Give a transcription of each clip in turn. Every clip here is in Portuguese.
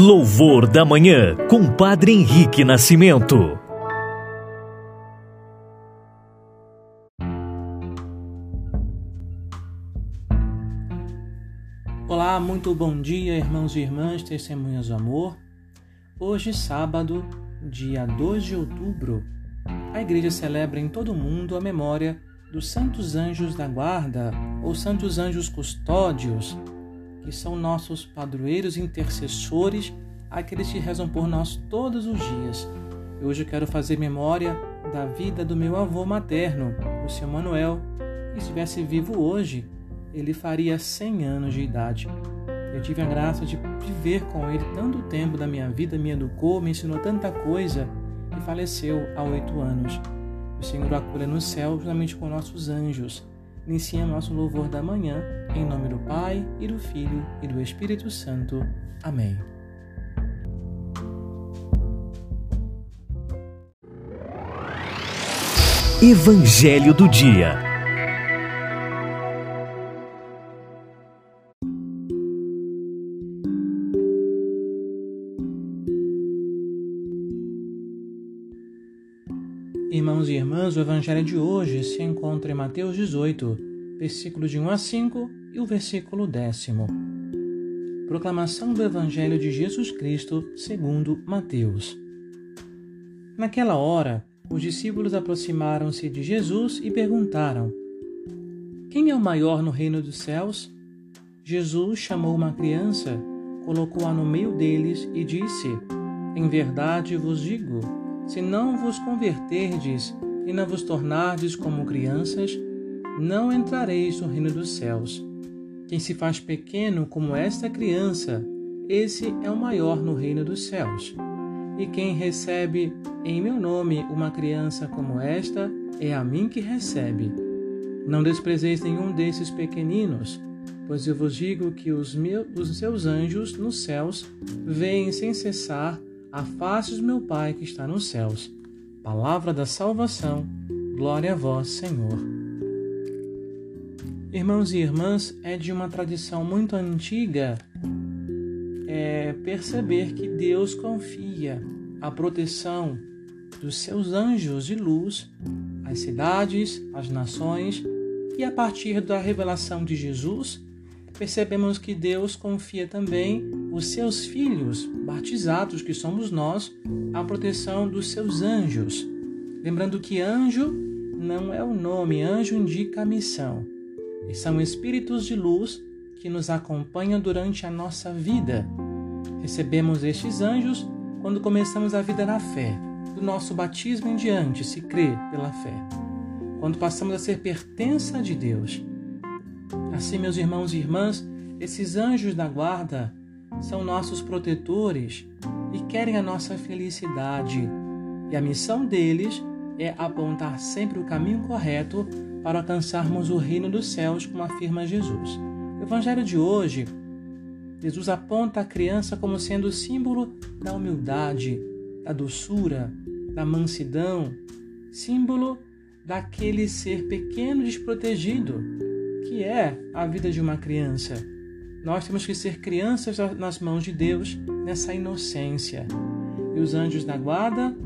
Louvor da Manhã, com Padre Henrique Nascimento. Olá, muito bom dia, irmãos e irmãs, testemunhas do amor. Hoje, sábado, dia 2 de outubro, a igreja celebra em todo o mundo a memória dos santos anjos da guarda ou santos anjos custódios que são nossos padroeiros intercessores, aqueles que rezam por nós todos os dias. E hoje eu quero fazer memória da vida do meu avô materno, o seu Manuel, que estivesse vivo hoje, ele faria 100 anos de idade. Eu tive a graça de viver com ele tanto tempo da minha vida, me educou, me ensinou tanta coisa e faleceu há oito anos. O Senhor acolha no céu juntamente com nossos anjos. Iniciamos nosso louvor da manhã, em nome do Pai, e do Filho, e do Espírito Santo. Amém. Evangelho do Dia Irmãos e irmãs, o Evangelho de hoje se encontra em Mateus 18, versículos de 1 a 5 e o versículo décimo. Proclamação do Evangelho de Jesus Cristo segundo Mateus. Naquela hora, os discípulos aproximaram-se de Jesus e perguntaram: Quem é o maior no reino dos céus? Jesus chamou uma criança, colocou-a no meio deles e disse: Em verdade vos digo, se não vos converterdes e não vos tornardes como crianças, não entrareis no reino dos céus. Quem se faz pequeno como esta criança, esse é o maior no reino dos céus. E quem recebe em meu nome uma criança como esta, é a mim que recebe. Não desprezeis nenhum desses pequeninos, pois eu vos digo que os, meus, os seus anjos nos céus veem sem cessar a face do meu Pai que está nos céus. Palavra da salvação, glória a vós, Senhor. Irmãos e irmãs, é de uma tradição muito antiga é, perceber que Deus confia a proteção dos seus anjos de luz às cidades, às nações, e a partir da revelação de Jesus, percebemos que Deus confia também os seus filhos, batizados, que somos nós, à proteção dos seus anjos. Lembrando que anjo não é o nome, anjo indica a missão. E são espíritos de luz que nos acompanham durante a nossa vida. Recebemos estes anjos quando começamos a vida na fé, do nosso batismo em diante, se crê pela fé. Quando passamos a ser pertença de Deus Assim, meus irmãos e irmãs, esses anjos da guarda são nossos protetores e querem a nossa felicidade. E a missão deles é apontar sempre o caminho correto para alcançarmos o reino dos céus, como afirma Jesus. O evangelho de hoje, Jesus aponta a criança como sendo símbolo da humildade, da doçura, da mansidão, símbolo daquele ser pequeno desprotegido que é a vida de uma criança. Nós temos que ser crianças nas mãos de Deus, nessa inocência. E os anjos da guarda,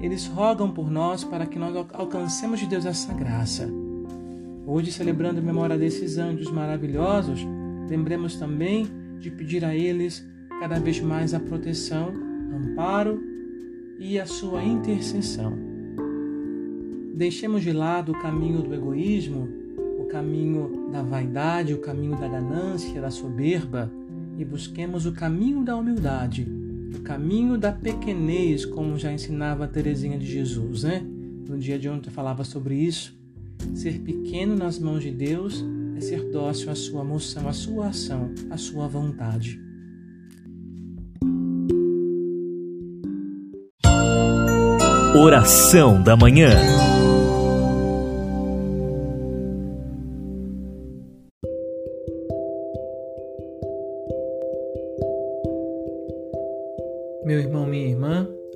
eles rogam por nós para que nós alcancemos de Deus essa graça. Hoje, celebrando a memória desses anjos maravilhosos, lembremos também de pedir a eles cada vez mais a proteção, amparo e a sua intercessão. Deixemos de lado o caminho do egoísmo caminho da vaidade, o caminho da ganância, da soberba e busquemos o caminho da humildade, o caminho da pequenez, como já ensinava Teresinha de Jesus, né? No dia de ontem falava sobre isso. Ser pequeno nas mãos de Deus é ser dócil à sua moção, à sua ação, à sua vontade. Oração da manhã.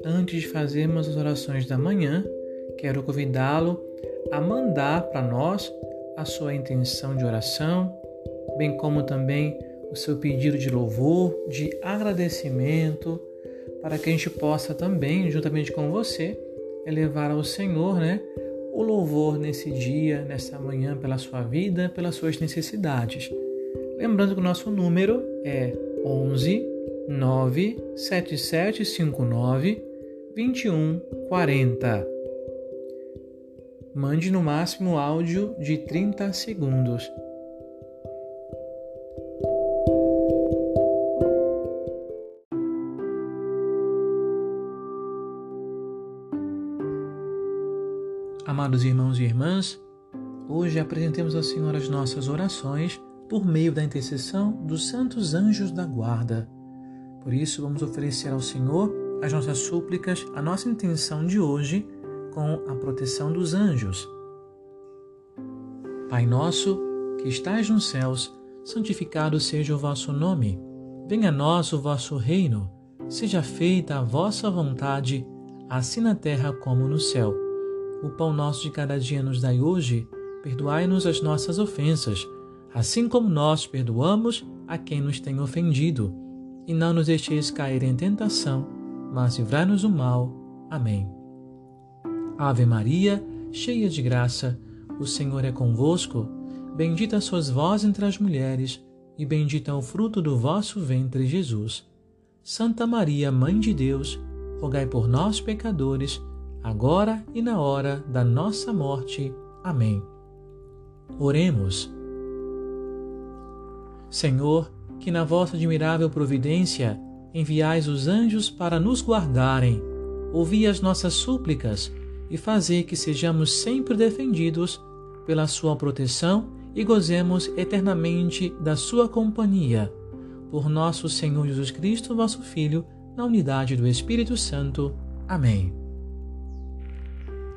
Antes de fazermos as orações da manhã, quero convidá-lo a mandar para nós a sua intenção de oração, bem como também o seu pedido de louvor, de agradecimento, para que a gente possa também, juntamente com você, elevar ao Senhor, né, o louvor nesse dia, nessa manhã, pela sua vida, pelas suas necessidades. Lembrando que o nosso número é 11 97759 2140. Mande no máximo áudio de 30 segundos. Amados irmãos e irmãs, hoje apresentemos ao Senhor as nossas orações por meio da intercessão dos santos anjos da guarda. Por isso, vamos oferecer ao Senhor as nossas súplicas, a nossa intenção de hoje com a proteção dos anjos. Pai nosso, que estais nos céus, santificado seja o vosso nome. Venha a nós o vosso reino. Seja feita a vossa vontade, assim na terra como no céu. O pão nosso de cada dia nos dai hoje. Perdoai-nos as nossas ofensas assim como nós perdoamos a quem nos tem ofendido. E não nos deixeis cair em tentação, mas livrai-nos do mal. Amém. Ave Maria, cheia de graça, o Senhor é convosco. Bendita sois vós entre as mulheres, e bendito é o fruto do vosso ventre, Jesus. Santa Maria, Mãe de Deus, rogai por nós, pecadores, agora e na hora da nossa morte. Amém. Oremos. Senhor, que na vossa admirável providência enviais os anjos para nos guardarem, ouvi as nossas súplicas e fazei que sejamos sempre defendidos pela sua proteção e gozemos eternamente da sua companhia. Por nosso Senhor Jesus Cristo, vosso Filho, na unidade do Espírito Santo. Amém.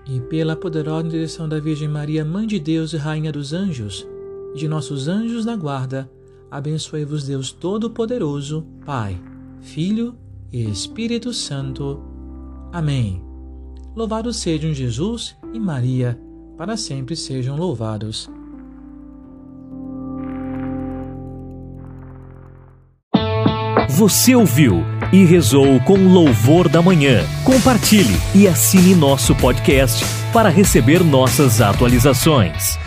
E pela poderosa direção da Virgem Maria, Mãe de Deus e Rainha dos Anjos, e de nossos anjos da guarda, abençoe-vos Deus Todo-Poderoso, Pai, Filho e Espírito Santo. Amém. Louvados sejam Jesus e Maria, para sempre sejam louvados. Você ouviu e rezou com louvor da manhã. Compartilhe e assine nosso podcast para receber nossas atualizações.